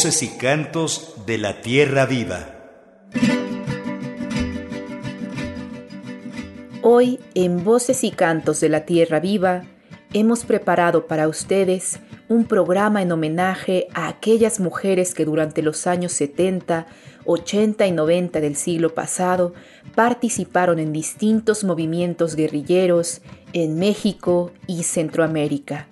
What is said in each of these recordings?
Voces y cantos de la tierra viva. Hoy, en Voces y Cantos de la Tierra Viva, hemos preparado para ustedes un programa en homenaje a aquellas mujeres que durante los años 70, 80 y 90 del siglo pasado participaron en distintos movimientos guerrilleros en México y Centroamérica.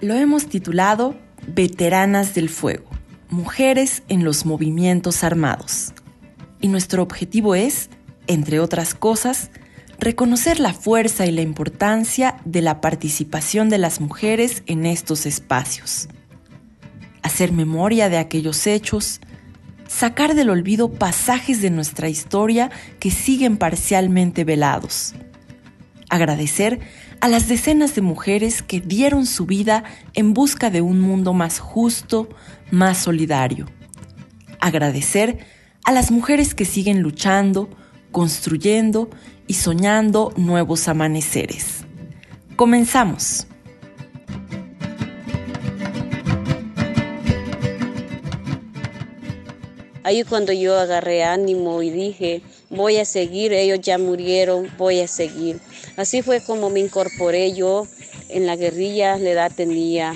Lo hemos titulado Veteranas del Fuego, Mujeres en los Movimientos Armados. Y nuestro objetivo es, entre otras cosas, reconocer la fuerza y la importancia de la participación de las mujeres en estos espacios, hacer memoria de aquellos hechos, sacar del olvido pasajes de nuestra historia que siguen parcialmente velados, agradecer a las decenas de mujeres que dieron su vida en busca de un mundo más justo, más solidario. Agradecer a las mujeres que siguen luchando, construyendo y soñando nuevos amaneceres. Comenzamos. Ahí cuando yo agarré ánimo y dije, voy a seguir, ellos ya murieron, voy a seguir. Así fue como me incorporé yo en la guerrilla, la edad tenía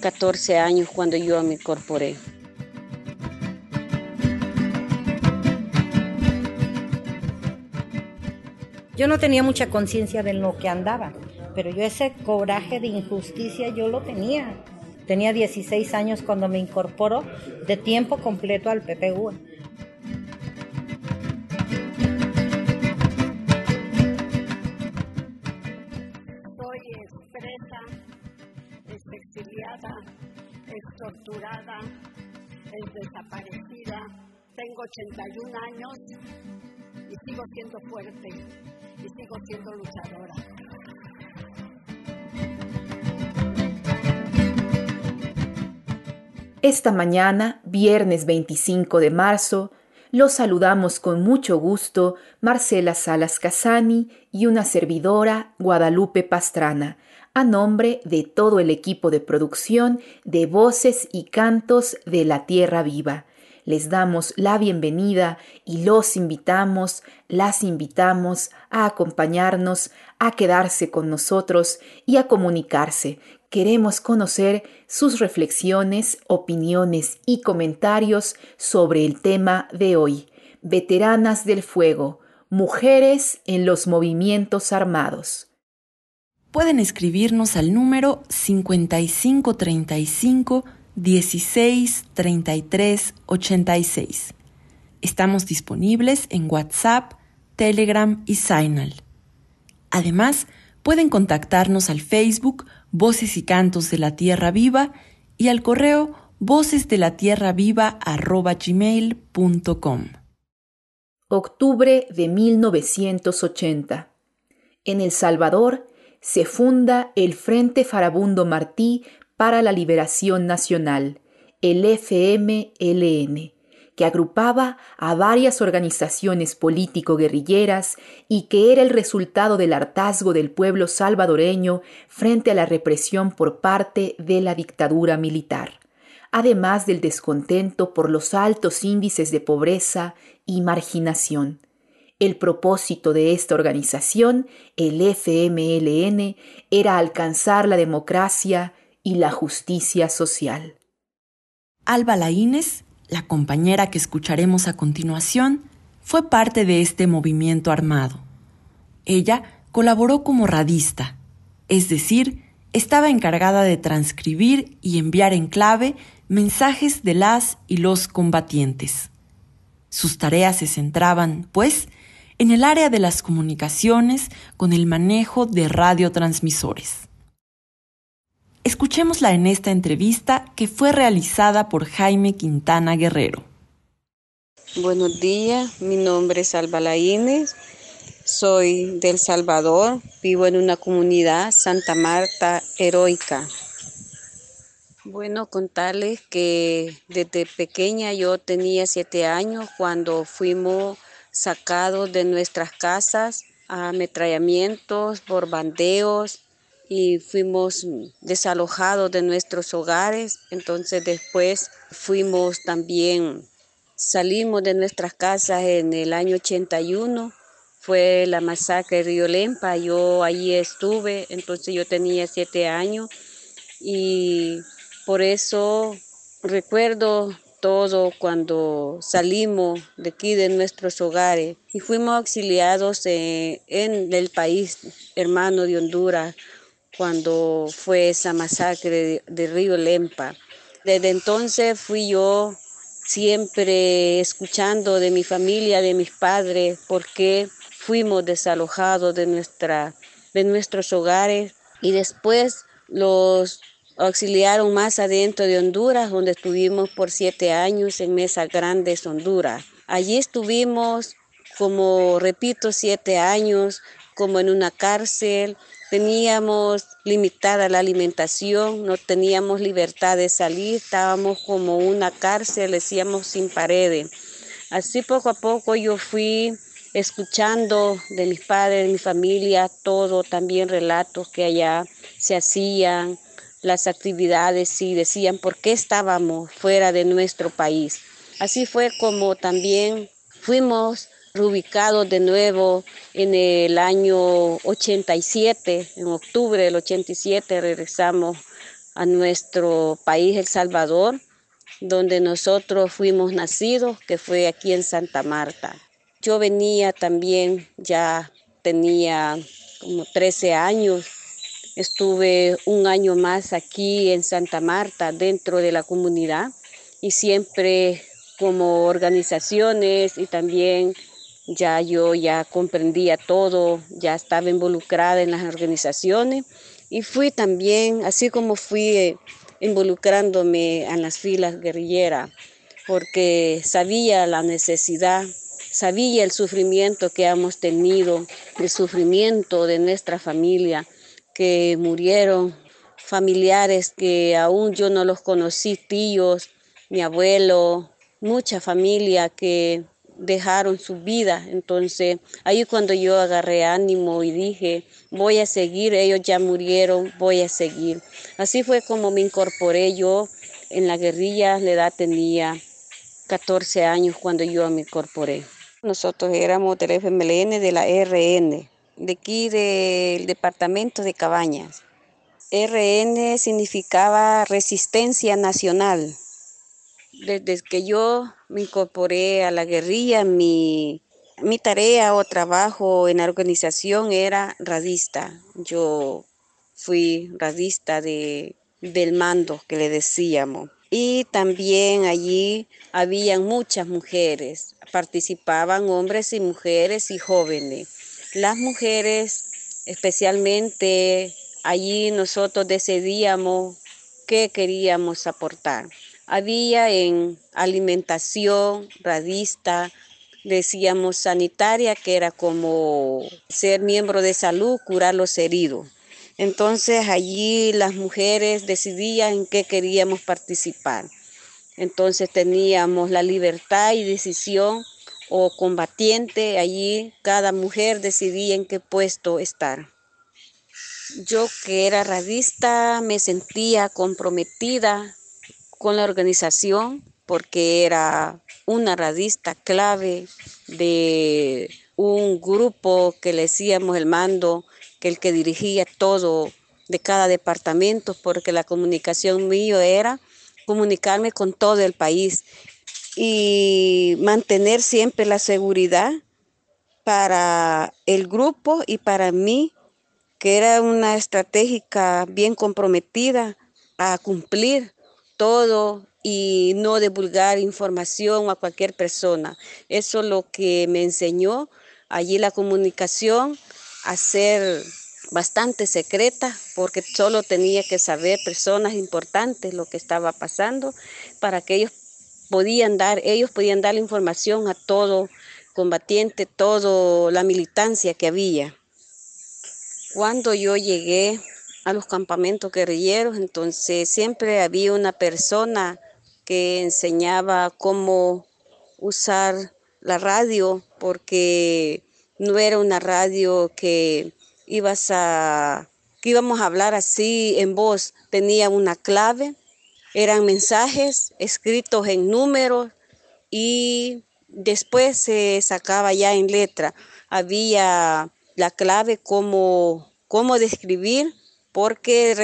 14 años cuando yo me incorporé. Yo no tenía mucha conciencia de lo que andaba, pero yo ese coraje de injusticia yo lo tenía. Tenía 16 años cuando me incorporó de tiempo completo al PPU. Es torturada, es desaparecida. Tengo 81 años y sigo siendo fuerte y sigo siendo luchadora. Esta mañana, viernes 25 de marzo, los saludamos con mucho gusto Marcela Salas Casani y una servidora Guadalupe Pastrana, a nombre de todo el equipo de producción de Voces y Cantos de la Tierra Viva. Les damos la bienvenida y los invitamos, las invitamos a acompañarnos, a quedarse con nosotros y a comunicarse. Queremos conocer sus reflexiones, opiniones y comentarios sobre el tema de hoy. Veteranas del Fuego, mujeres en los movimientos armados pueden escribirnos al número 5535 16 33 86. Estamos disponibles en WhatsApp, Telegram y Signal. Además, pueden contactarnos al Facebook Voces y Cantos de la Tierra Viva y al correo vocesdelatierraviva.gmail.com. Octubre de 1980. En El Salvador, se funda el Frente Farabundo Martí para la Liberación Nacional, el FMLN, que agrupaba a varias organizaciones político-guerrilleras y que era el resultado del hartazgo del pueblo salvadoreño frente a la represión por parte de la dictadura militar, además del descontento por los altos índices de pobreza y marginación. El propósito de esta organización, el FMLN, era alcanzar la democracia y la justicia social. Alba Laínez, la compañera que escucharemos a continuación, fue parte de este movimiento armado. Ella colaboró como radista, es decir, estaba encargada de transcribir y enviar en clave mensajes de las y los combatientes. Sus tareas se centraban, pues, en el área de las comunicaciones con el manejo de radiotransmisores. Escuchémosla en esta entrevista que fue realizada por Jaime Quintana Guerrero. Buenos días, mi nombre es Alba Laínez, soy del Salvador, vivo en una comunidad Santa Marta heroica. Bueno, contarles que desde pequeña yo tenía siete años cuando fuimos sacados de nuestras casas, ametrallamientos, borbandeos y fuimos desalojados de nuestros hogares. Entonces después fuimos también, salimos de nuestras casas en el año 81. Fue la masacre de Río Lempa, yo allí estuve, entonces yo tenía siete años y por eso recuerdo todo cuando salimos de aquí de nuestros hogares y fuimos auxiliados en, el país hermano de Honduras cuando fue esa masacre de, Río Lempa. Desde entonces fui yo siempre escuchando de mi familia, de mis padres, porque fuimos desalojados de, nuestra, de nuestros hogares y después los auxiliaron más adentro de Honduras, donde estuvimos por siete años en Mesa Grandes, Honduras. Allí estuvimos, como repito, siete años, como en una cárcel. Teníamos limitada la alimentación, no teníamos libertad de salir, estábamos como una cárcel, decíamos sin paredes. Así poco a poco yo fui escuchando de mis padres, de mi familia, todo, también relatos que allá se hacían, las actividades y decían por qué estábamos fuera de nuestro país. Así fue como también fuimos reubicados de nuevo en el año 87, en octubre del 87 regresamos a nuestro país, El Salvador, donde nosotros fuimos nacidos, que fue aquí en Santa Marta. Yo venía también, ya tenía como 13 años Estuve un año más aquí en Santa Marta, dentro de la comunidad, y siempre como organizaciones y también ya yo ya comprendía todo, ya estaba involucrada en las organizaciones y fui también, así como fui eh, involucrándome en las filas guerrilleras, porque sabía la necesidad, sabía el sufrimiento que hemos tenido, el sufrimiento de nuestra familia, que murieron, familiares que aún yo no los conocí, tíos, mi abuelo, mucha familia que dejaron su vida. Entonces, ahí cuando yo agarré ánimo y dije, voy a seguir, ellos ya murieron, voy a seguir. Así fue como me incorporé yo en la guerrilla, la edad tenía 14 años cuando yo me incorporé. Nosotros éramos del FMLN de la RN, de aquí del departamento de Cabañas. RN significaba Resistencia Nacional. Desde que yo me incorporé a la guerrilla, mi, mi tarea o trabajo en la organización era radista. Yo fui radista de, del mando que le decíamos. Y también allí habían muchas mujeres, participaban hombres y mujeres y jóvenes. Las mujeres, especialmente allí nosotros decidíamos qué queríamos aportar. Había en alimentación, radista, decíamos sanitaria, que era como ser miembro de salud, curar los heridos. Entonces allí las mujeres decidían en qué queríamos participar. Entonces teníamos la libertad y decisión o combatiente, allí cada mujer decidía en qué puesto estar. Yo que era radista me sentía comprometida con la organización porque era una radista clave de un grupo que le decíamos el mando, que el que dirigía todo de cada departamento, porque la comunicación mío era comunicarme con todo el país y mantener siempre la seguridad para el grupo y para mí, que era una estratégica bien comprometida a cumplir todo y no divulgar información a cualquier persona. Eso es lo que me enseñó allí la comunicación a ser bastante secreta porque solo tenía que saber personas importantes lo que estaba pasando para que ellos podían dar, ellos podían dar la información a todo combatiente, toda la militancia que había. Cuando yo llegué a los campamentos guerrilleros, entonces siempre había una persona que enseñaba cómo usar la radio, porque no era una radio que ibas a que íbamos a hablar así en voz tenía una clave, eran mensajes escritos en números y después se sacaba ya en letra. Había la clave como cómo describir, porque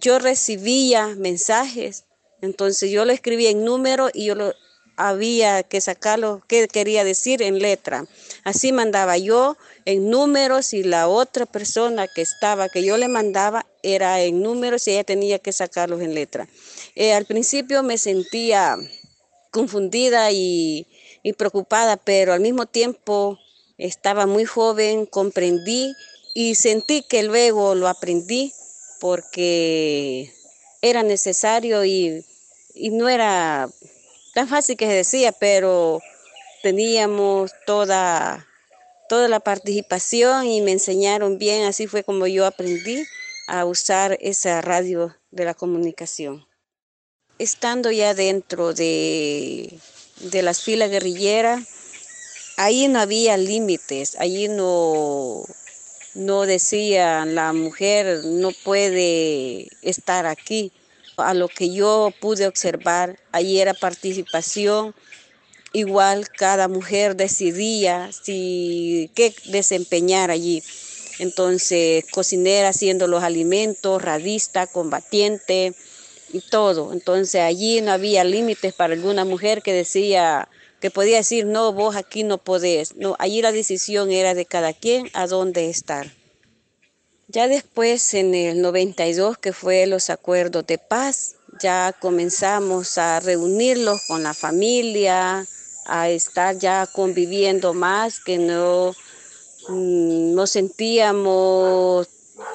yo recibía mensajes, entonces yo lo escribía en número y yo lo había que sacarlo, qué quería decir en letra. Así mandaba yo en números y la otra persona que estaba, que yo le mandaba, era en números y ella tenía que sacarlos en letra. Eh, al principio me sentía confundida y, y preocupada, pero al mismo tiempo estaba muy joven, comprendí y sentí que luego lo aprendí porque era necesario y, y no era tan fácil que se decía, pero teníamos toda, toda la participación y me enseñaron bien, así fue como yo aprendí a usar esa radio de la comunicación. Estando ya dentro de, de las filas guerrilleras, ahí no había límites, ahí no, no decía la mujer no puede estar aquí. A lo que yo pude observar, ahí era participación, igual cada mujer decidía si qué desempeñar allí. Entonces, cocinera haciendo los alimentos, radista, combatiente y todo. Entonces, allí no había límites para alguna mujer que decía, que podía decir, no, vos aquí no podés. No, allí la decisión era de cada quien a dónde estar. Ya después, en el 92, que fue los acuerdos de paz, ya comenzamos a reunirlos con la familia, a estar ya conviviendo más, que no mm, nos sentíamos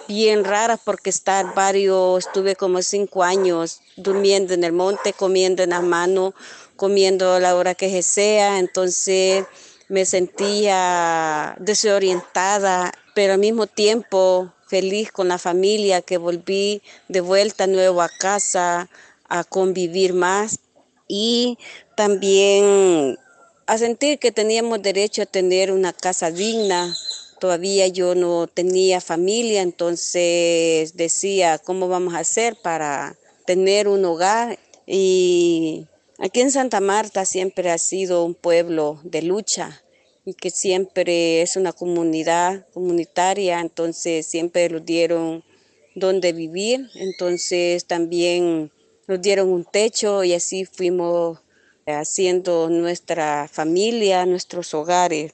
bien raras porque estar varios, estuve como cinco años durmiendo en el monte, comiendo en las manos, comiendo a la hora que sea, entonces me sentía desorientada, pero al mismo tiempo feliz con la familia, que volví de vuelta nuevo a casa a convivir más y también a sentir que teníamos derecho a tener una casa digna. Todavía yo no tenía familia, entonces decía, ¿cómo vamos a hacer para tener un hogar? Y Aquí en Santa Marta siempre ha sido un pueblo de lucha y que siempre es una comunidad comunitaria, entonces siempre nos dieron donde vivir, entonces también nos dieron un techo y así fuimos haciendo nuestra familia, nuestros hogares.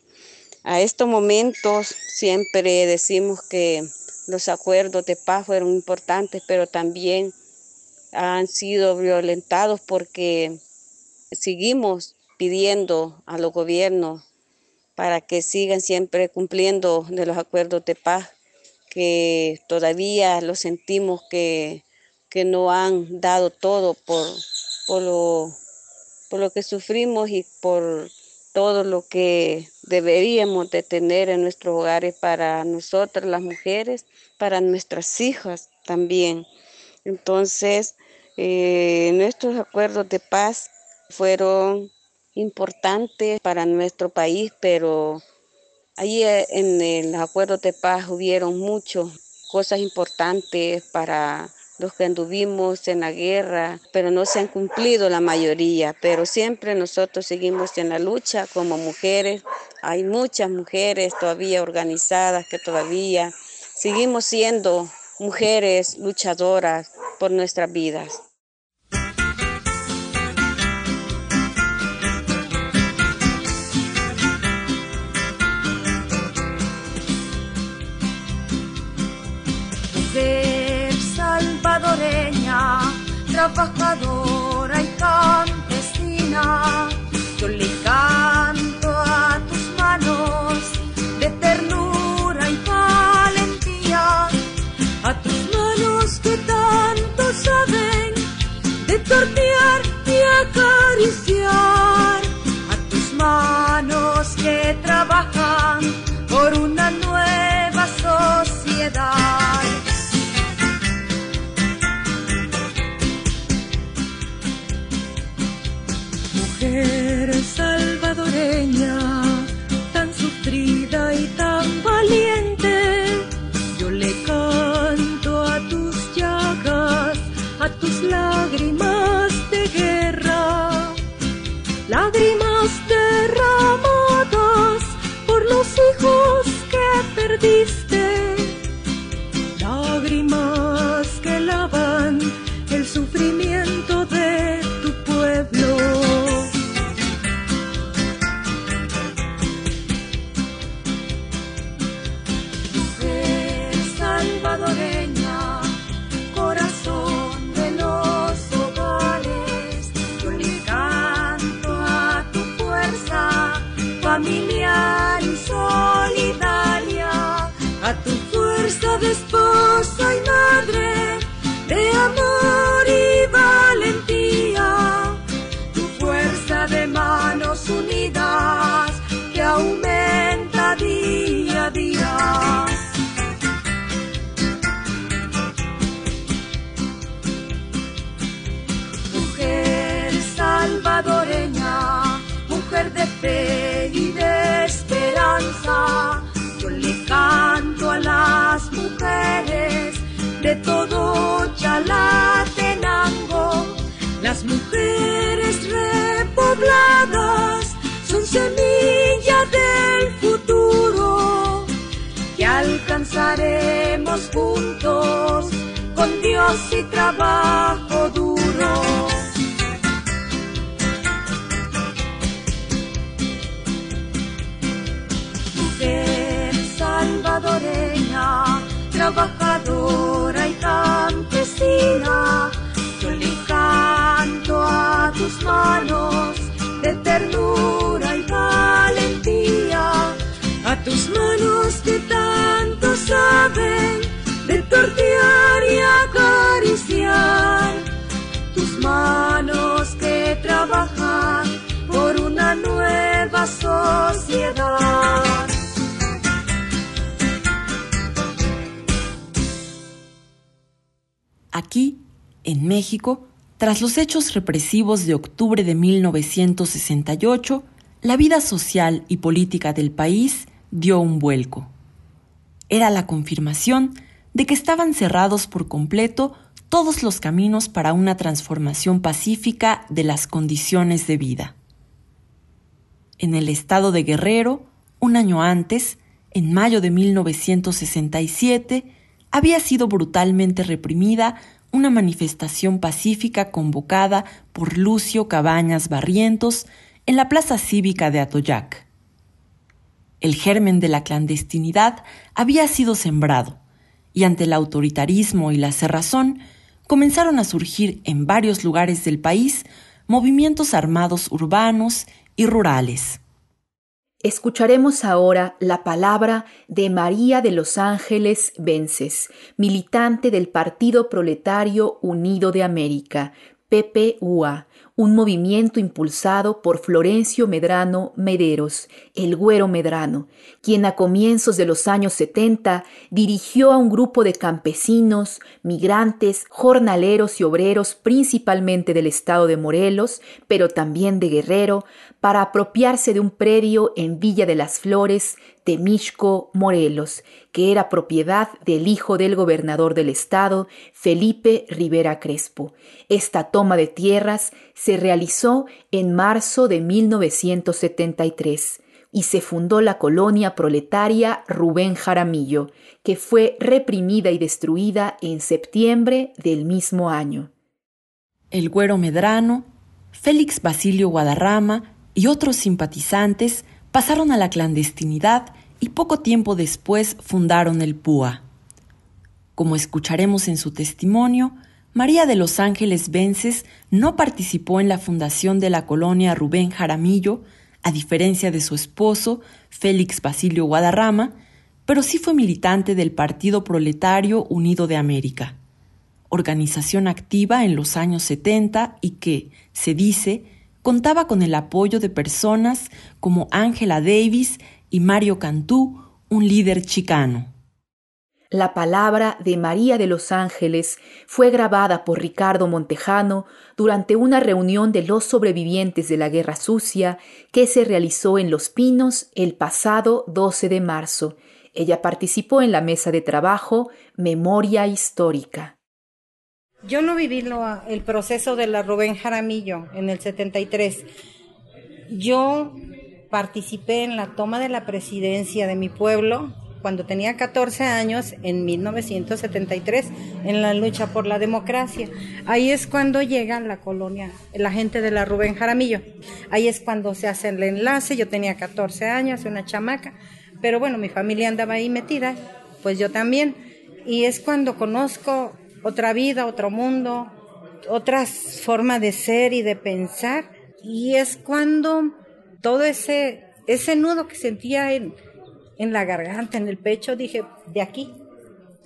A estos momentos siempre decimos que los acuerdos de paz fueron importantes, pero también han sido violentados porque seguimos pidiendo a los gobiernos para que sigan siempre cumpliendo de los acuerdos de paz, que todavía lo sentimos que, que no han dado todo por, por, lo, por lo que sufrimos y por todo lo que deberíamos de tener en nuestros hogares para nosotras las mujeres, para nuestras hijas también. Entonces, eh, nuestros acuerdos de paz fueron importantes para nuestro país, pero allí eh, en el acuerdo de paz hubieron muchas cosas importantes para los que anduvimos en la guerra, pero no se han cumplido la mayoría, pero siempre nosotros seguimos en la lucha como mujeres. Hay muchas mujeres todavía organizadas que todavía seguimos siendo mujeres luchadoras por nuestras vidas. Trabajadora y campesina, yo le canto a tus manos de ternura y valentía, a tus manos que tanto saben de tortear y acariciar, a tus manos que trabajan caliente. Yo le canto a tus llagas, a tus lágrimas de guerra, lágrimas derramadas por los hijos que perdiste. Y trabajo duro. Mujer salvadoreña, trabajadora y campesina, yo le a tus manos de ternura en México, tras los hechos represivos de octubre de 1968, la vida social y política del país dio un vuelco. Era la confirmación de que estaban cerrados por completo todos los caminos para una transformación pacífica de las condiciones de vida. En el estado de Guerrero, un año antes, en mayo de 1967, había sido brutalmente reprimida una manifestación pacífica convocada por Lucio Cabañas Barrientos en la plaza cívica de Atoyac. El germen de la clandestinidad había sido sembrado, y ante el autoritarismo y la cerrazón, comenzaron a surgir en varios lugares del país movimientos armados urbanos y rurales. Escucharemos ahora la palabra de María de los Ángeles Vences, militante del Partido Proletario Unido de América, PPUA, un movimiento impulsado por Florencio Medrano Mederos, el Güero Medrano, quien a comienzos de los años 70 dirigió a un grupo de campesinos, migrantes, jornaleros y obreros principalmente del estado de Morelos, pero también de Guerrero, para apropiarse de un predio en Villa de las Flores, Temixco, Morelos, que era propiedad del hijo del gobernador del estado, Felipe Rivera Crespo. Esta toma de tierras se realizó en marzo de 1973 y se fundó la colonia proletaria Rubén Jaramillo, que fue reprimida y destruida en septiembre del mismo año. El Güero Medrano, Félix Basilio Guadarrama y otros simpatizantes pasaron a la clandestinidad y poco tiempo después fundaron el PUA. Como escucharemos en su testimonio, María de los Ángeles Vences no participó en la fundación de la colonia Rubén Jaramillo, a diferencia de su esposo, Félix Basilio Guadarrama, pero sí fue militante del Partido Proletario Unido de América, organización activa en los años 70 y que, se dice, contaba con el apoyo de personas como Angela Davis y Mario Cantú, un líder chicano. La palabra de María de los Ángeles fue grabada por Ricardo Montejano durante una reunión de los sobrevivientes de la Guerra Sucia que se realizó en Los Pinos el pasado 12 de marzo. Ella participó en la mesa de trabajo Memoria Histórica. Yo no viví el proceso de la Rubén Jaramillo en el 73. Yo participé en la toma de la presidencia de mi pueblo cuando tenía 14 años en 1973 en la lucha por la democracia. Ahí es cuando llega la colonia, la gente de la Rubén Jaramillo. Ahí es cuando se hace el enlace. Yo tenía 14 años, una chamaca, pero bueno, mi familia andaba ahí metida, pues yo también. Y es cuando conozco otra vida, otro mundo, otra forma de ser y de pensar. Y es cuando todo ese, ese nudo que sentía en, en la garganta, en el pecho, dije, de aquí,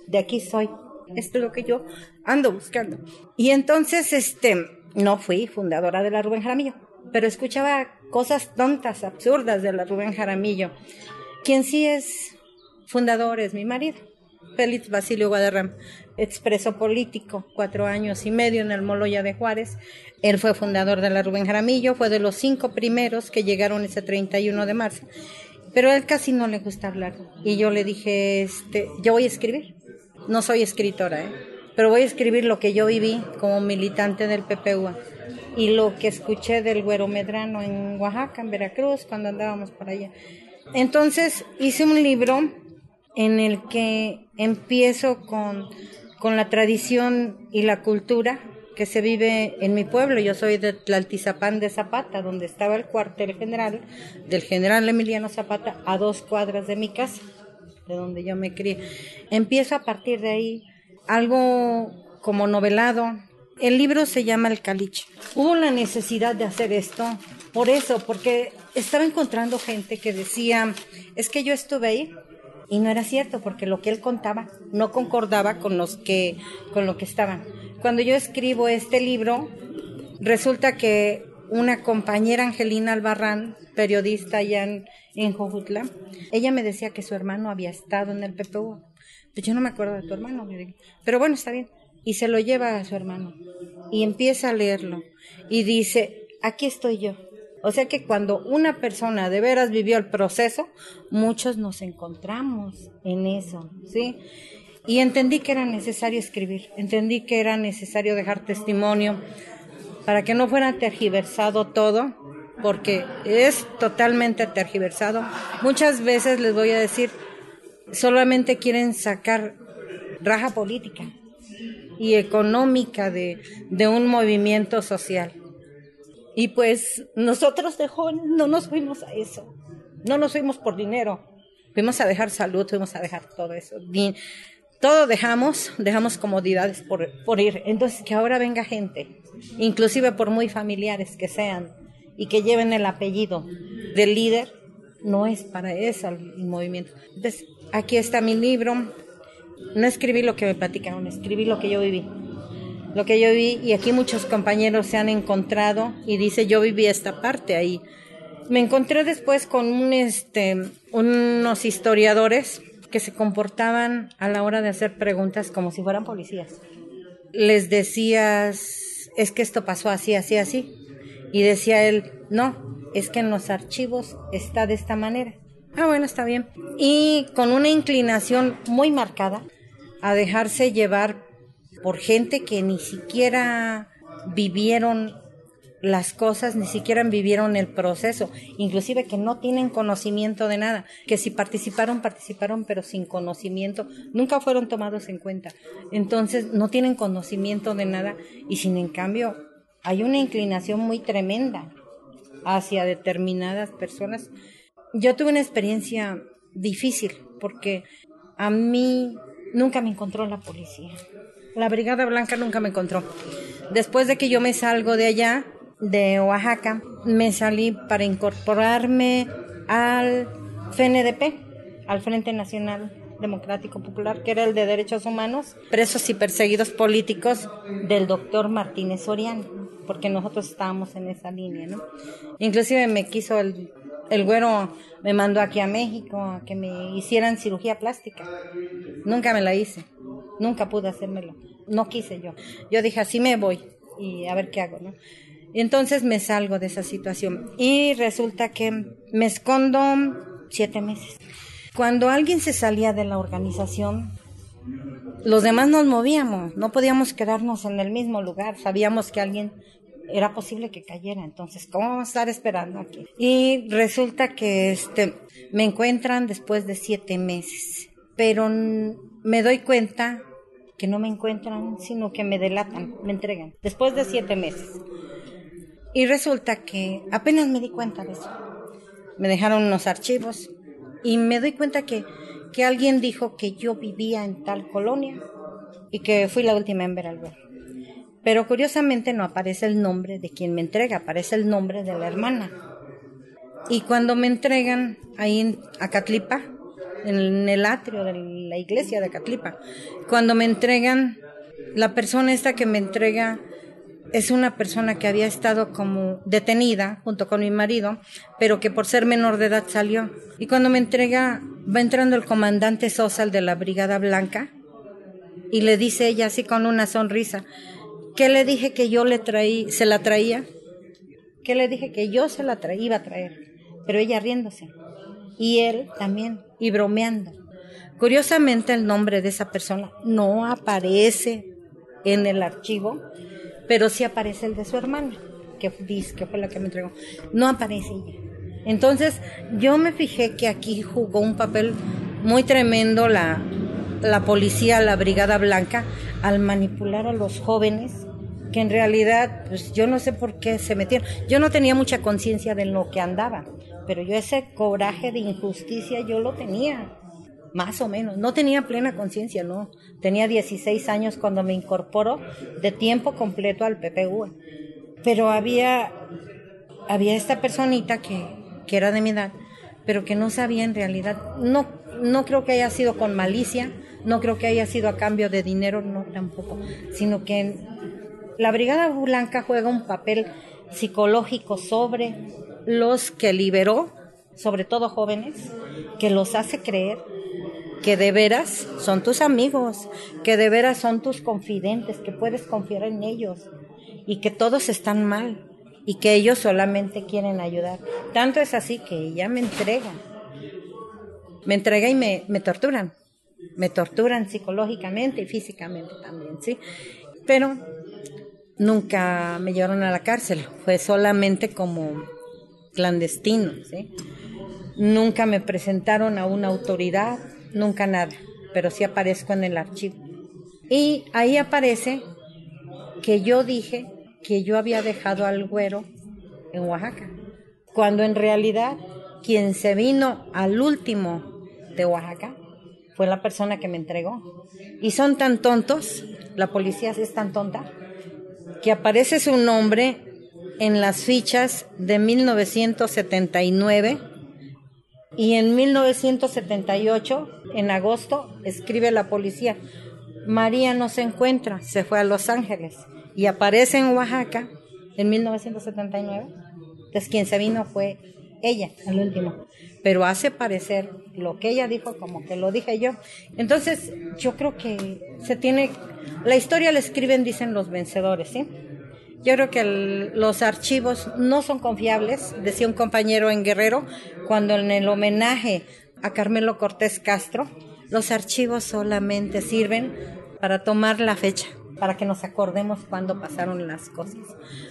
de aquí soy. Esto es lo que yo ando buscando. Y entonces, este, no fui fundadora de la Rubén Jaramillo, pero escuchaba cosas tontas, absurdas de la Rubén Jaramillo. Quien sí es fundador es mi marido, Félix Basilio Guadarrama, expreso político, cuatro años y medio en el Moloya de Juárez. Él fue fundador de la Rubén Jaramillo, fue de los cinco primeros que llegaron ese 31 de marzo. Pero a él casi no le gusta hablar. Y yo le dije, este, yo voy a escribir. No soy escritora, ¿eh? pero voy a escribir lo que yo viví como militante del PPUA y lo que escuché del Güero Medrano en Oaxaca, en Veracruz, cuando andábamos por allá. Entonces hice un libro en el que empiezo con, con la tradición y la cultura que se vive en mi pueblo. Yo soy de Tlaltizapán de Zapata, donde estaba el cuartel general del general Emiliano Zapata, a dos cuadras de mi casa, de donde yo me crié. Empiezo a partir de ahí algo como novelado. El libro se llama El Caliche. Hubo la necesidad de hacer esto, por eso, porque estaba encontrando gente que decía, es que yo estuve ahí, y no era cierto porque lo que él contaba no concordaba con los que con lo que estaban. Cuando yo escribo este libro, resulta que una compañera Angelina Albarrán, periodista allá en, en ella me decía que su hermano había estado en el PPU. Pues yo no me acuerdo de tu hermano, pero bueno, está bien. Y se lo lleva a su hermano y empieza a leerlo y dice, aquí estoy yo o sea que cuando una persona de veras vivió el proceso, muchos nos encontramos en eso, ¿sí? Y entendí que era necesario escribir, entendí que era necesario dejar testimonio para que no fuera tergiversado todo, porque es totalmente tergiversado. Muchas veces les voy a decir, solamente quieren sacar raja política y económica de, de un movimiento social. Y pues nosotros de jóvenes no nos fuimos a eso, no nos fuimos por dinero, fuimos a dejar salud, fuimos a dejar todo eso. todo dejamos, dejamos comodidades por, por ir. Entonces que ahora venga gente, inclusive por muy familiares que sean, y que lleven el apellido del líder, no es para eso el movimiento. Entonces, aquí está mi libro. No escribí lo que me platicaron, escribí lo que yo viví lo que yo vi y aquí muchos compañeros se han encontrado y dice yo viví esta parte ahí. Me encontré después con este, unos historiadores que se comportaban a la hora de hacer preguntas como si fueran policías. Les decías, es que esto pasó así, así, así. Y decía él, no, es que en los archivos está de esta manera. Ah, bueno, está bien. Y con una inclinación muy marcada a dejarse llevar por gente que ni siquiera vivieron las cosas, ni siquiera vivieron el proceso, inclusive que no tienen conocimiento de nada, que si participaron, participaron, pero sin conocimiento, nunca fueron tomados en cuenta. Entonces, no tienen conocimiento de nada y sin en cambio hay una inclinación muy tremenda hacia determinadas personas. Yo tuve una experiencia difícil porque a mí nunca me encontró la policía la Brigada Blanca nunca me encontró. Después de que yo me salgo de allá, de Oaxaca, me salí para incorporarme al FNDP, al Frente Nacional Democrático Popular, que era el de Derechos Humanos, presos y perseguidos políticos del doctor Martínez Soriano, porque nosotros estábamos en esa línea, ¿no? Inclusive me quiso el, el güero, me mandó aquí a México a que me hicieran cirugía plástica. Nunca me la hice. Nunca pude hacérmelo. No quise yo. Yo dije, así me voy y a ver qué hago, ¿no? Entonces me salgo de esa situación. Y resulta que me escondo siete meses. Cuando alguien se salía de la organización, los demás nos movíamos, no podíamos quedarnos en el mismo lugar, sabíamos que alguien era posible que cayera, entonces, ¿cómo vamos a estar esperando aquí? Y resulta que este, me encuentran después de siete meses, pero me doy cuenta que no me encuentran, sino que me delatan, me entregan, después de siete meses. Y resulta que apenas me di cuenta de eso. Me dejaron unos archivos y me doy cuenta que, que alguien dijo que yo vivía en tal colonia y que fui la última en ver al ver. Pero curiosamente no aparece el nombre de quien me entrega, aparece el nombre de la hermana. Y cuando me entregan ahí en Acatlipa, en el atrio de la iglesia de Catlipa. Cuando me entregan, la persona esta que me entrega es una persona que había estado como detenida junto con mi marido, pero que por ser menor de edad salió. Y cuando me entrega, va entrando el comandante Sosa, el de la Brigada Blanca, y le dice ella así con una sonrisa, ¿qué le dije que yo le traí, se la traía? ¿Qué le dije que yo se la traía, iba a traer? Pero ella riéndose. Y él también, y bromeando. Curiosamente el nombre de esa persona no aparece en el archivo, pero sí aparece el de su hermana, que dice que fue la que me entregó. No aparece ella. Entonces, yo me fijé que aquí jugó un papel muy tremendo la, la policía, la Brigada Blanca, al manipular a los jóvenes que en realidad, pues yo no sé por qué se metieron. Yo no tenía mucha conciencia de lo que andaba, pero yo ese coraje de injusticia yo lo tenía, más o menos. No tenía plena conciencia, no. Tenía 16 años cuando me incorporó de tiempo completo al PPU. Pero había, había esta personita que, que era de mi edad, pero que no sabía en realidad, no, no creo que haya sido con malicia, no creo que haya sido a cambio de dinero, no tampoco, sino que la Brigada Blanca juega un papel psicológico sobre los que liberó, sobre todo jóvenes, que los hace creer que de veras son tus amigos, que de veras son tus confidentes, que puedes confiar en ellos y que todos están mal y que ellos solamente quieren ayudar. Tanto es así que ella me entrega, me entrega y me, me torturan, me torturan psicológicamente y físicamente también, ¿sí? Pero nunca me llevaron a la cárcel, fue solamente como clandestino, ¿sí? Nunca me presentaron a una autoridad, nunca nada, pero sí aparezco en el archivo. Y ahí aparece que yo dije que yo había dejado al güero en Oaxaca, cuando en realidad quien se vino al último de Oaxaca fue la persona que me entregó. Y son tan tontos, la policía es tan tonta, que aparece su nombre en las fichas de 1979 y en 1978, en agosto, escribe la policía, María no se encuentra, se fue a Los Ángeles y aparece en Oaxaca en 1979. Entonces quien se vino fue ella, al último. Pero hace parecer lo que ella dijo como que lo dije yo. Entonces yo creo que se tiene, la historia la escriben, dicen los vencedores, ¿sí? Yo creo que los archivos no son confiables, decía un compañero en Guerrero, cuando en el homenaje a Carmelo Cortés Castro, los archivos solamente sirven para tomar la fecha, para que nos acordemos cuándo pasaron las cosas.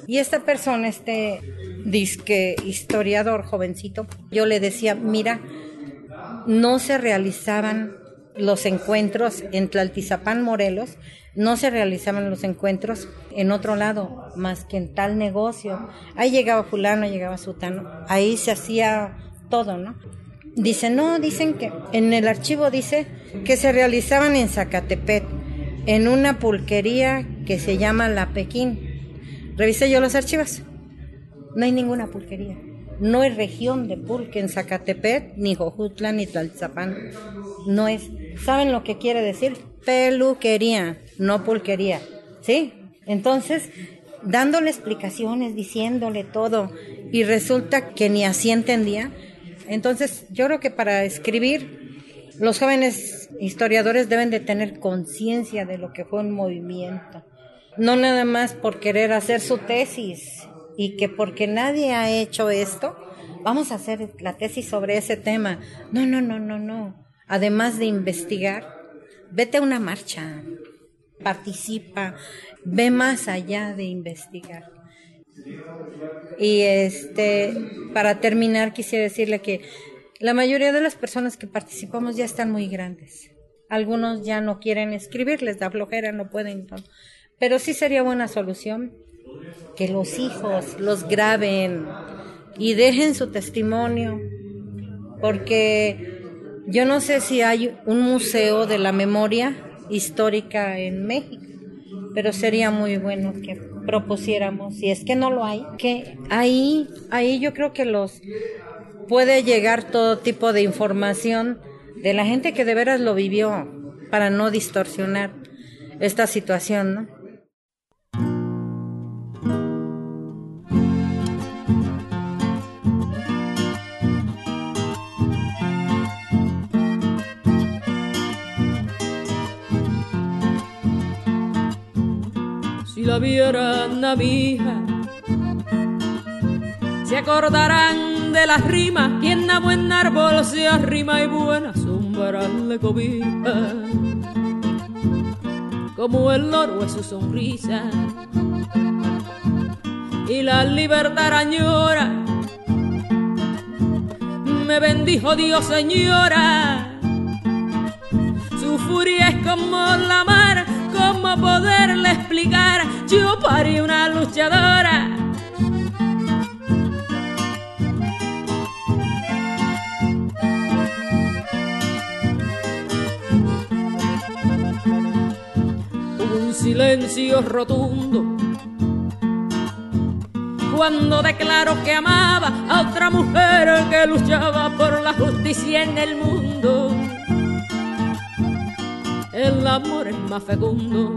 Y esta persona, este disque historiador jovencito, yo le decía, mira, no se realizaban los encuentros en Tlaltizapán, Morelos, no se realizaban los encuentros en otro lado más que en tal negocio. Ahí llegaba fulano, llegaba sutano, ahí se hacía todo, ¿no? Dice, no, dicen que en el archivo dice que se realizaban en Zacatepec, en una pulquería que se llama La Pekín. Revisé yo los archivos. No hay ninguna pulquería. No hay región de pulque en Zacatepec, ni Jojutla, ni Tlalzapán. No es. ¿Saben lo que quiere decir? Peluquería, no pulquería. ¿Sí? Entonces, dándole explicaciones, diciéndole todo, y resulta que ni así entendía. Entonces, yo creo que para escribir, los jóvenes historiadores deben de tener conciencia de lo que fue un movimiento. No nada más por querer hacer su tesis y que porque nadie ha hecho esto, vamos a hacer la tesis sobre ese tema. No, no, no, no, no. Además de investigar, vete a una marcha, participa, ve más allá de investigar. Y este, para terminar, quisiera decirle que la mayoría de las personas que participamos ya están muy grandes. Algunos ya no quieren escribir, les da flojera, no pueden. Pero sí sería buena solución que los hijos los graben y dejen su testimonio, porque yo no sé si hay un museo de la memoria histórica en México, pero sería muy bueno que propusiéramos, si es que no lo hay, que ahí, ahí yo creo que los puede llegar todo tipo de información de la gente que de veras lo vivió, para no distorsionar esta situación, ¿no? Se acordarán de las rimas. Quien a buen árbol se arrima y buena sombra le cobija. Como el oro es su sonrisa y la libertad añora. Me bendijo Dios, señora. Su furia es como la mar, como poderle explicar. Yo parí una luchadora. Un silencio rotundo cuando declaró que amaba a otra mujer que luchaba por la justicia en el mundo. El amor es más fecundo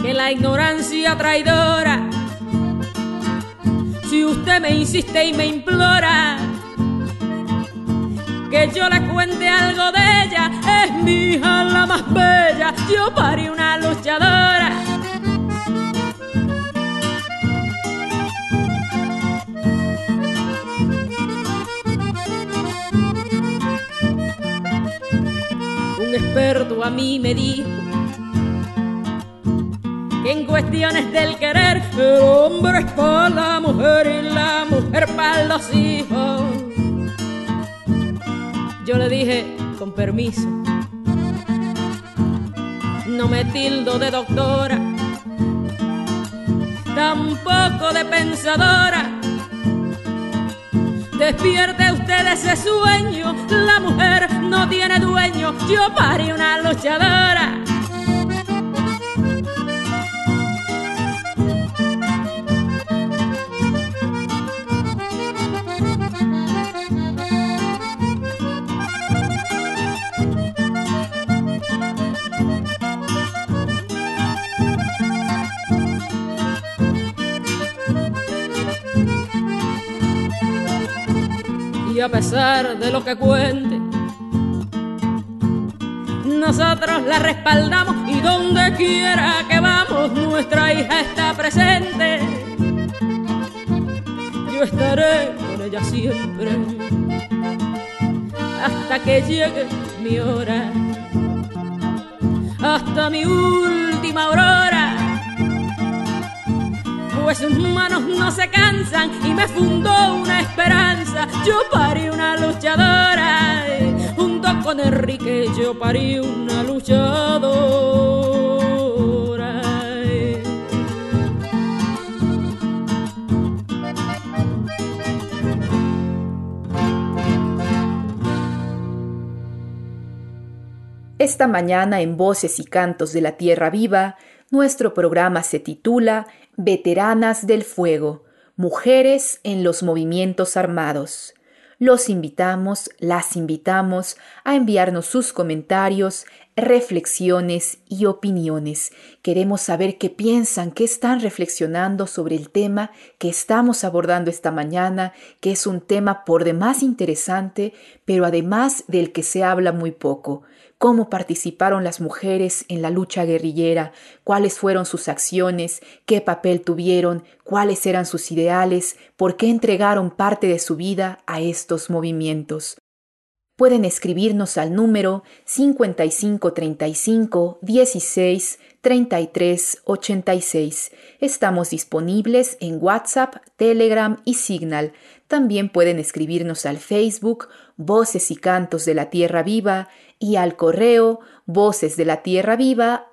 que la ignorancia traidora. Si usted me insiste y me implora que yo le cuente algo de ella, es mi hija la más bella, yo parí una luchadora. Un experto a mí me dijo que en cuestiones del querer el hombre es para la mujer y la mujer para los hijos. Yo le dije, con permiso, no me tildo de doctora, tampoco de pensadora. Despierte usted ese sueño, la mujer no tiene dueño, yo parí una luchadora. A pesar de lo que cuente, nosotros la respaldamos y donde quiera que vamos, nuestra hija está presente. Yo estaré con ella siempre hasta que llegue mi hora, hasta mi última aurora. Pues sus manos no se cansan y me fundó una esperanza. Yo parí una luchadora, junto con Enrique yo parí una luchadora. Esta mañana en Voces y Cantos de la Tierra Viva, nuestro programa se titula Veteranas del Fuego, Mujeres en los Movimientos Armados. Los invitamos, las invitamos a enviarnos sus comentarios, reflexiones y opiniones. Queremos saber qué piensan, qué están reflexionando sobre el tema que estamos abordando esta mañana, que es un tema por demás interesante, pero además del que se habla muy poco cómo participaron las mujeres en la lucha guerrillera, cuáles fueron sus acciones, qué papel tuvieron, cuáles eran sus ideales, por qué entregaron parte de su vida a estos movimientos. Pueden escribirnos al número 5535 16 33 86. Estamos disponibles en WhatsApp, Telegram y Signal. También pueden escribirnos al Facebook Voces y Cantos de la Tierra Viva y al correo voces de la tierra viva.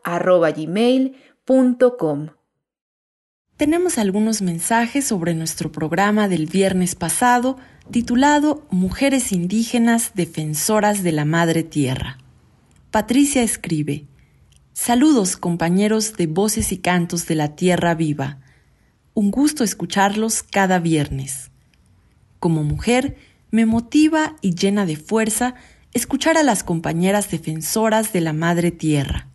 Tenemos algunos mensajes sobre nuestro programa del viernes pasado titulado Mujeres indígenas defensoras de la Madre Tierra. Patricia escribe, Saludos compañeros de Voces y Cantos de la Tierra Viva. Un gusto escucharlos cada viernes. Como mujer, me motiva y llena de fuerza escuchar a las compañeras defensoras de la Madre Tierra,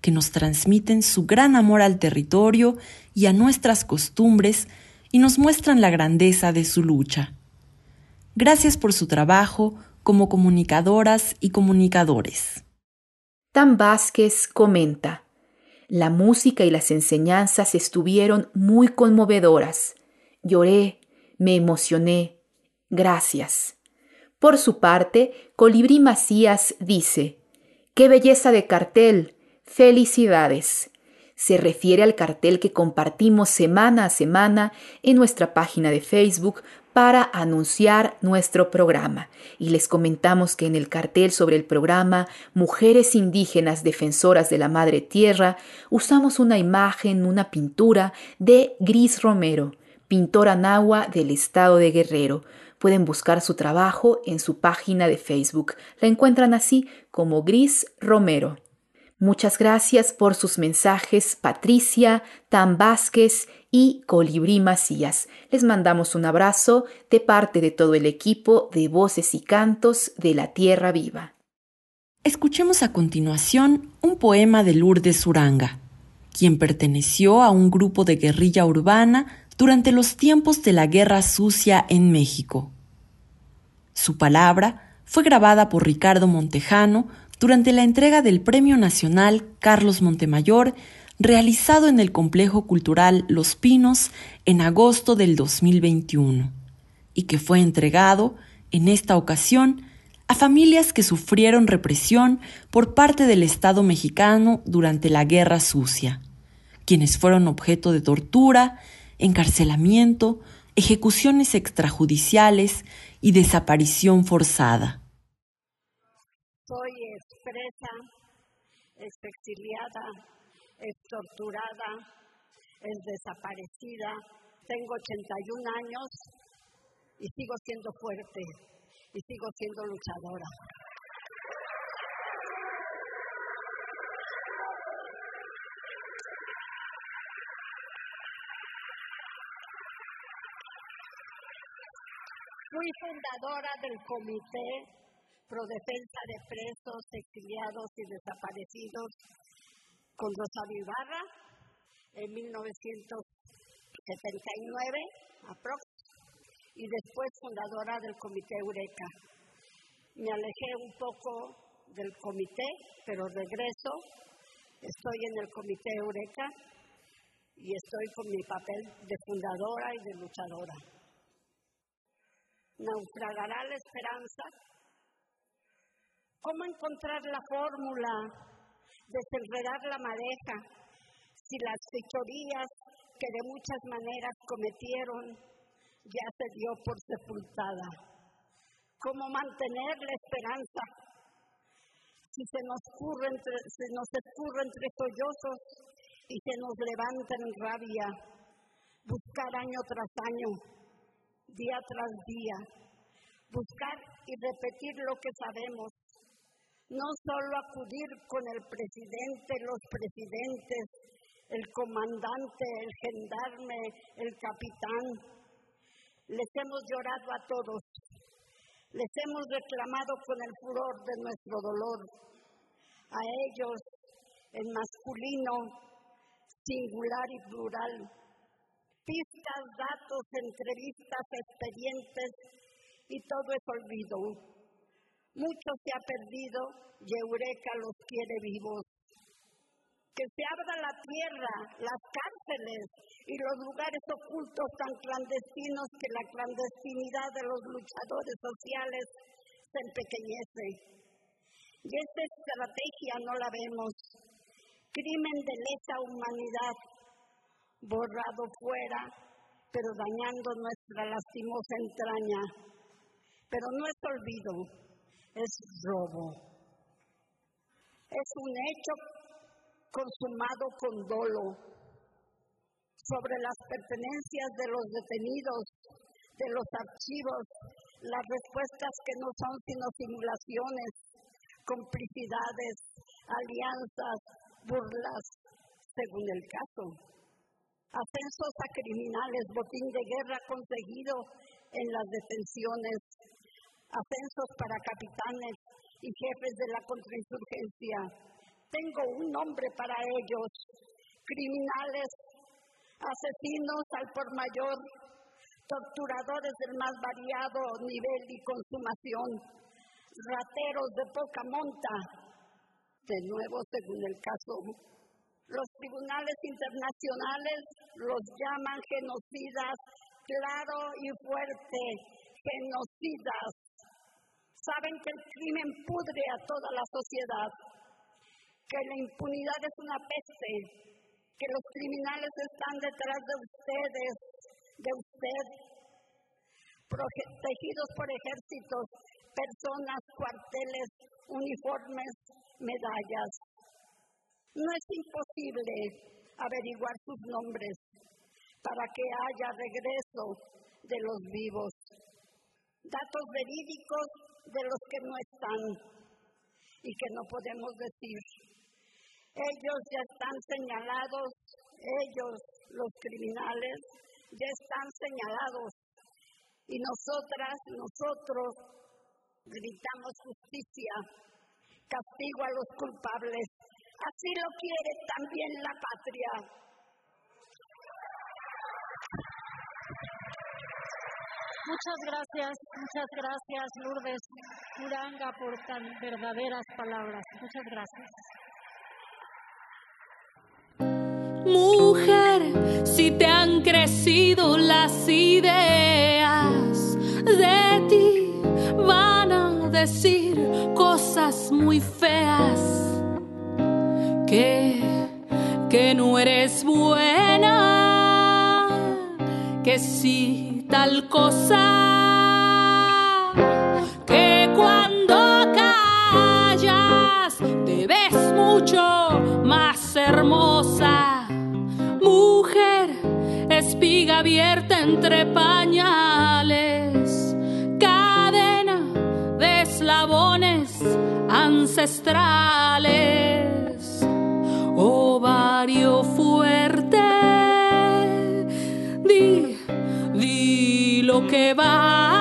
que nos transmiten su gran amor al territorio y a nuestras costumbres y nos muestran la grandeza de su lucha. Gracias por su trabajo como comunicadoras y comunicadores. Tan Vázquez comenta, la música y las enseñanzas estuvieron muy conmovedoras. Lloré, me emocioné. Gracias. Por su parte, Colibrí Macías dice, ¡Qué belleza de cartel! ¡Felicidades! Se refiere al cartel que compartimos semana a semana en nuestra página de Facebook para anunciar nuestro programa. Y les comentamos que en el cartel sobre el programa Mujeres Indígenas Defensoras de la Madre Tierra usamos una imagen, una pintura de Gris Romero, pintora nahua del estado de Guerrero. Pueden buscar su trabajo en su página de Facebook. La encuentran así como Gris Romero. Muchas gracias por sus mensajes, Patricia, Tan Vázquez y Colibrí Macías. Les mandamos un abrazo de parte de todo el equipo de Voces y Cantos de la Tierra Viva. Escuchemos a continuación un poema de Lourdes Uranga, quien perteneció a un grupo de guerrilla urbana durante los tiempos de la Guerra Sucia en México. Su palabra fue grabada por Ricardo Montejano durante la entrega del Premio Nacional Carlos Montemayor, realizado en el Complejo Cultural Los Pinos en agosto del 2021, y que fue entregado, en esta ocasión, a familias que sufrieron represión por parte del Estado mexicano durante la Guerra Sucia, quienes fueron objeto de tortura, encarcelamiento, ejecuciones extrajudiciales y desaparición forzada. Soy expresa, es exiliada, es torturada, es desaparecida. Tengo 81 años y sigo siendo fuerte y sigo siendo luchadora. Fui fundadora del comité pro defensa de presos, exiliados y desaparecidos con Rosario Ibarra en 1979, aprox, y después fundadora del Comité Eureka. Me alejé un poco del comité, pero regreso. Estoy en el Comité Eureka y estoy con mi papel de fundadora y de luchadora. Naufragará la esperanza ¿Cómo encontrar la fórmula? Desenredar la madeja. Si las fechorías que de muchas maneras cometieron ya se dio por sepultada. ¿Cómo mantener la esperanza? Si se nos, ocurre entre, se nos escurre entre sollozos y se nos levanta en rabia, buscar año tras año, día tras día, buscar y repetir lo que sabemos, no solo acudir con el presidente, los presidentes, el comandante, el gendarme, el capitán. Les hemos llorado a todos, les hemos reclamado con el furor de nuestro dolor. A ellos, en masculino, singular y plural. Pistas, datos, entrevistas, expedientes y todo es olvido mucho se ha perdido y Eureka los quiere vivos. Que se abra la tierra, las cárceles y los lugares ocultos tan clandestinos que la clandestinidad de los luchadores sociales se empequeñece. Y esta estrategia no la vemos. Crimen de lesa humanidad, borrado fuera, pero dañando nuestra lastimosa entraña. Pero no es olvido, es robo. Es un hecho consumado con dolo sobre las pertenencias de los detenidos, de los archivos, las respuestas que no son sino simulaciones, complicidades, alianzas, burlas, según el caso. Ascensos a criminales, botín de guerra conseguido en las detenciones, ascensos para capitanes y jefes de la contrainsurgencia. Tengo un nombre para ellos, criminales, asesinos al por mayor, torturadores del más variado nivel y consumación, rateros de poca monta, de nuevo según el caso. Los tribunales internacionales los llaman genocidas, claro y fuerte, genocidas. Saben que el crimen pudre a toda la sociedad, que la impunidad es una peste, que los criminales están detrás de ustedes, de usted, protegidos por ejércitos, personas, cuarteles, uniformes, medallas. No es imposible averiguar sus nombres para que haya regreso de los vivos. Datos verídicos de los que no están y que no podemos decir. Ellos ya están señalados, ellos, los criminales, ya están señalados. Y nosotras, nosotros, gritamos justicia, castigo a los culpables. Así lo quiere también la patria. Muchas gracias, muchas gracias Lourdes Uranga por tan verdaderas palabras. Muchas gracias. Mujer, si te han crecido las ideas de ti, van a decir cosas muy feas. Que, que no eres buena, que sí tal cosa. Que cuando callas te ves mucho más hermosa. Mujer, espiga abierta entre pañales, cadena de eslabones ancestrales, ovario fuerte. Di, di lo que vales.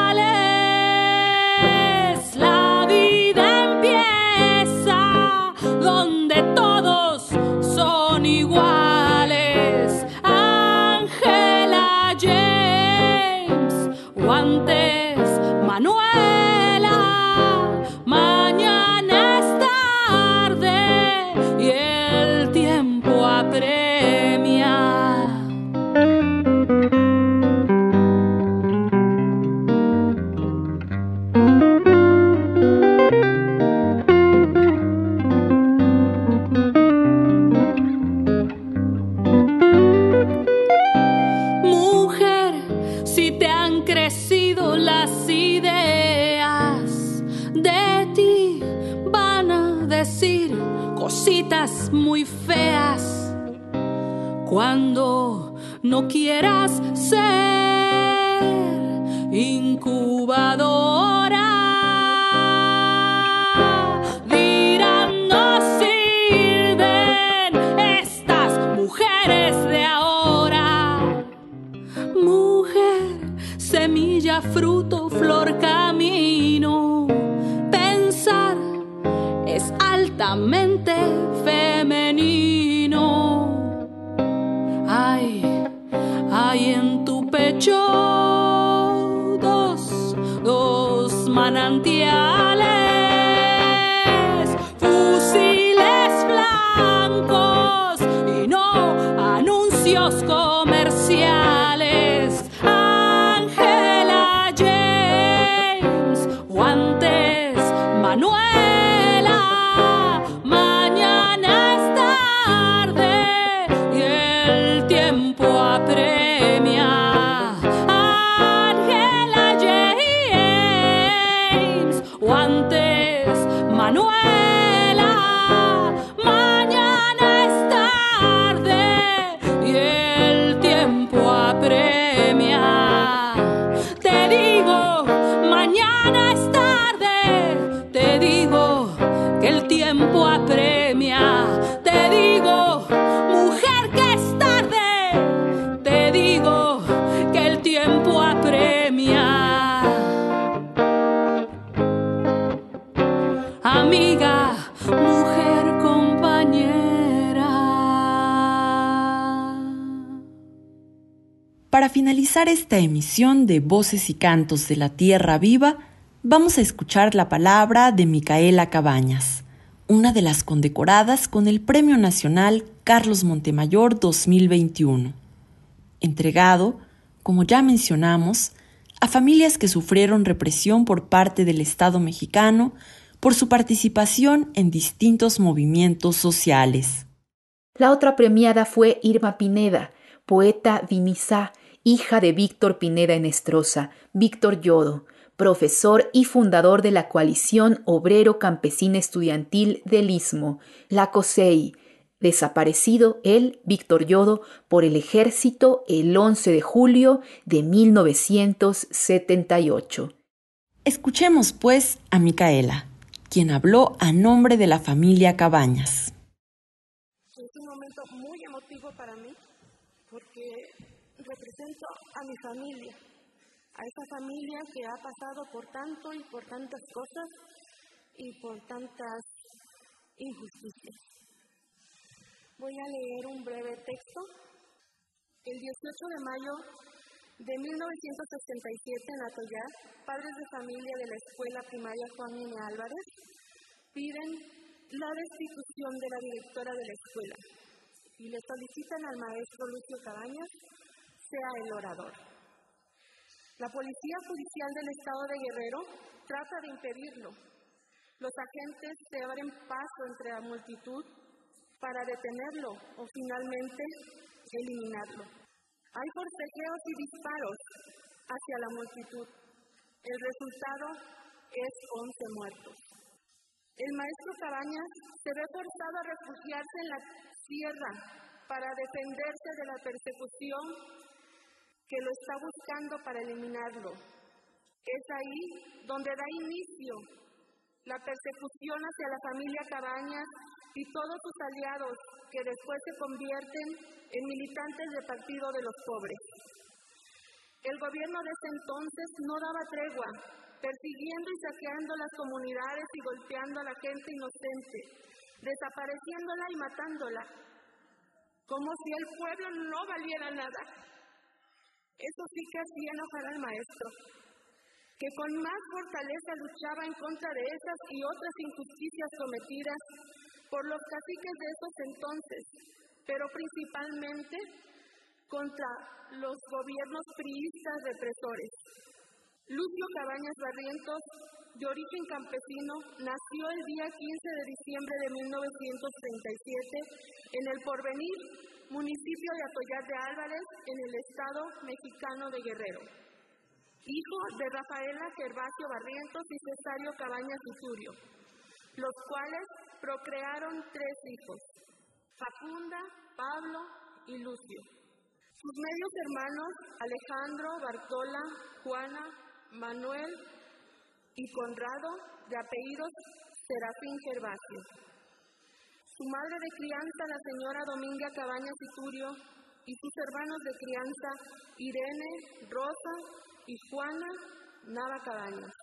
Quieras esta emisión de Voces y Cantos de la Tierra Viva, vamos a escuchar la palabra de Micaela Cabañas, una de las condecoradas con el Premio Nacional Carlos Montemayor 2021, entregado, como ya mencionamos, a familias que sufrieron represión por parte del Estado mexicano por su participación en distintos movimientos sociales. La otra premiada fue Irma Pineda, poeta vinisá, hija de Víctor Pineda Enestrosa, Víctor Yodo, profesor y fundador de la coalición obrero campesina estudiantil del Istmo, la COSEI, desaparecido él, Víctor Yodo, por el ejército el 11 de julio de 1978. Escuchemos pues a Micaela, quien habló a nombre de la familia Cabañas. Es un momento muy emotivo para mí porque represento a mi familia, a esa familia que ha pasado por tanto y por tantas cosas y por tantas injusticias. Voy a leer un breve texto. El 18 de mayo de 1967 en Atoyá, padres de familia de la escuela primaria Juan N. Álvarez piden la destitución de la directora de la escuela y le solicitan al maestro Lucio Cabañas sea el orador. La Policía Judicial del Estado de Guerrero trata de impedirlo. Los agentes se abren paso entre la multitud para detenerlo o finalmente eliminarlo. Hay forcejeos y disparos hacia la multitud. El resultado es 11 muertos. El maestro Cabañas se ve forzado a refugiarse en la tierra para defenderse de la persecución que lo está buscando para eliminarlo. Es ahí donde da inicio la persecución hacia la familia Cabañas y todos sus aliados que después se convierten en militantes del Partido de los Pobres. El gobierno de ese entonces no daba tregua, persiguiendo y saqueando las comunidades y golpeando a la gente inocente, desapareciéndola y matándola, como si el pueblo no valiera nada. Eso sí que hacía enojar al maestro, que con más fortaleza luchaba en contra de esas y otras injusticias cometidas por los caciques de esos entonces, pero principalmente contra los gobiernos priistas represores. Lucio Cabañas Barrientos, de origen campesino, nació el día 15 de diciembre de 1937 en el Porvenir, municipio de Atoyar de Álvarez, en el estado mexicano de Guerrero. Hijo de Rafaela Gervasio Barrientos y Cesario Cabañas Usurio, los cuales procrearon tres hijos, Facunda, Pablo y Lucio. Sus medios hermanos, Alejandro, Bartola, Juana, Manuel y Conrado, de apellidos Serafín Gervasio. Su madre de crianza, la señora Dominga Cabañas Turio, y sus hermanos de crianza, Irene, Rosa y Juana Nava Cabañas.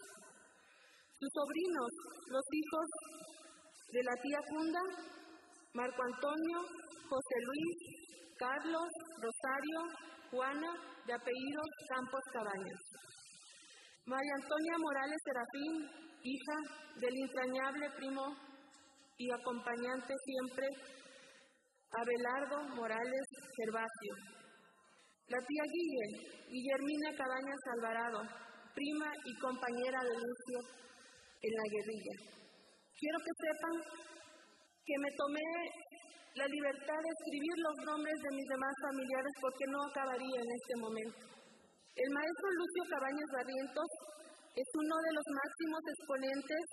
Sus sobrinos, los hijos de la tía Funda, Marco Antonio, José Luis, Carlos, Rosario, Juana, de apellido Campos Cabañas. María Antonia Morales Serafín, hija del entrañable primo y acompañante siempre, Abelardo Morales Gervasio. La tía Guille, Guillermina Cabañas Alvarado, prima y compañera de Lucio en la guerrilla. Quiero que sepan que me tomé la libertad de escribir los nombres de mis demás familiares porque no acabaría en este momento. El maestro Lucio Cabañas Barrientos es uno de los máximos exponentes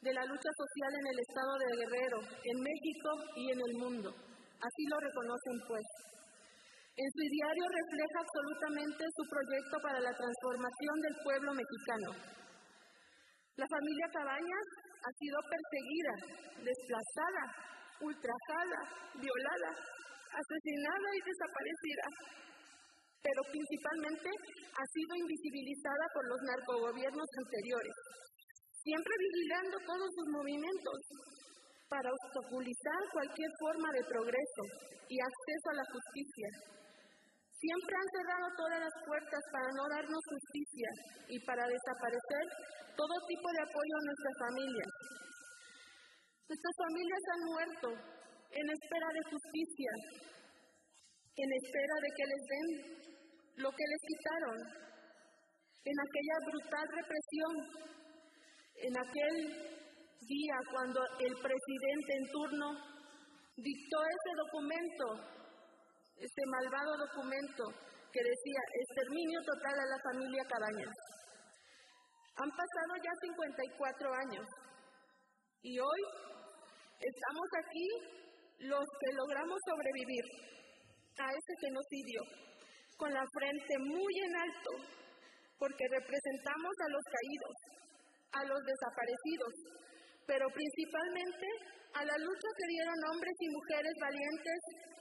de la lucha social en el estado de Guerrero, en México y en el mundo. Así lo reconocen pues. En su diario refleja absolutamente su proyecto para la transformación del pueblo mexicano. La familia Cabañas ha sido perseguida, desplazada, ultrajada, violada, asesinada y desaparecida, pero principalmente ha sido invisibilizada por los narcogobiernos anteriores, siempre vigilando todos sus movimientos para obstaculizar cualquier forma de progreso y acceso a la justicia. Siempre han cerrado todas las puertas para no darnos justicia y para desaparecer todo tipo de apoyo a nuestras familias. Nuestras familias han muerto en espera de justicia, en espera de que les den lo que les quitaron, en aquella brutal represión, en aquel día cuando el presidente en turno dictó ese documento, este malvado documento que decía exterminio total a la familia Cabañas. Han pasado ya 54 años y hoy estamos aquí los que logramos sobrevivir a ese genocidio con la frente muy en alto porque representamos a los caídos, a los desaparecidos, pero principalmente a la lucha que dieron hombres y mujeres valientes,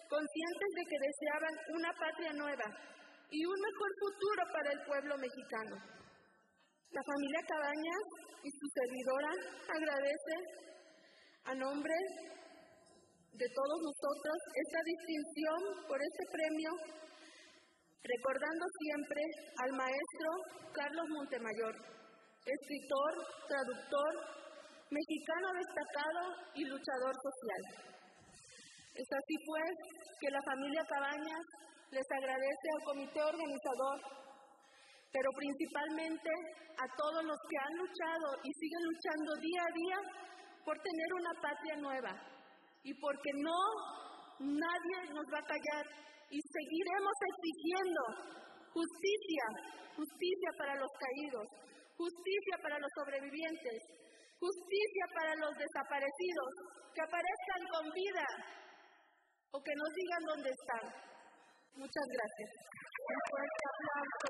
conscientes de que deseaban una patria nueva y un mejor futuro para el pueblo mexicano. La familia Cabañas y su servidora agradece a nombre de todos nosotros esta distinción por este premio, recordando siempre al maestro Carlos Montemayor, escritor, traductor, mexicano destacado y luchador social. Es así pues que la familia Cabañas les agradece al comité organizador, pero principalmente a todos los que han luchado y siguen luchando día a día por tener una patria nueva y porque no, nadie nos va a callar y seguiremos exigiendo justicia, justicia para los caídos, justicia para los sobrevivientes, justicia para los desaparecidos, que aparezcan con vida o que nos digan dónde están. Muchas gracias. Un fuerte aplauso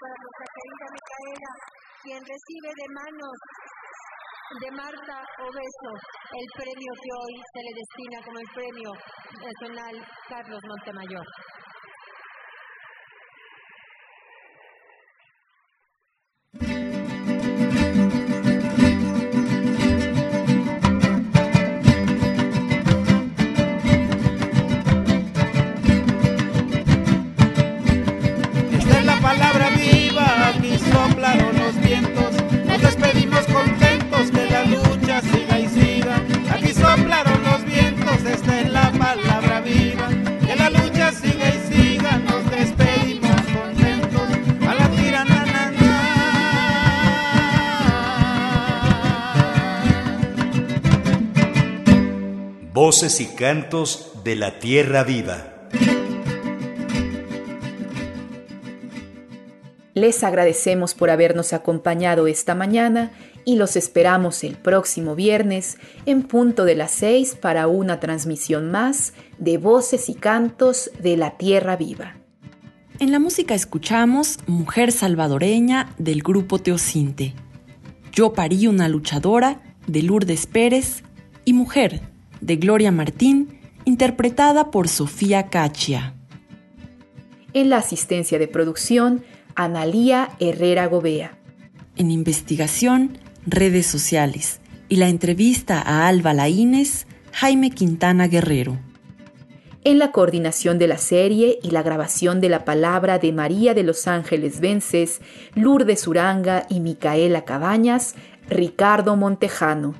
para nuestra querida Micaela, quien recibe de manos de Marta Obeso el premio que hoy se le destina como el Premio Nacional Carlos Montemayor. Voces y cantos de la tierra viva. Les agradecemos por habernos acompañado esta mañana y los esperamos el próximo viernes en punto de las 6 para una transmisión más de Voces y Cantos de la Tierra Viva. En la música escuchamos Mujer Salvadoreña del grupo Teocinte, Yo parí una luchadora de Lourdes Pérez y Mujer de Gloria Martín, interpretada por Sofía Cachia. En la asistencia de producción, Analía Herrera Gobea. En investigación, redes sociales y la entrevista a Alba Laínez, Jaime Quintana Guerrero. En la coordinación de la serie y la grabación de la palabra de María de los Ángeles Vences, Lourdes Uranga y Micaela Cabañas, Ricardo Montejano.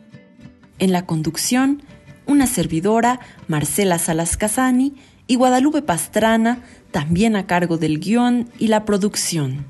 En la conducción, una servidora, Marcela Salas Casani, y Guadalupe Pastrana, también a cargo del guion y la producción.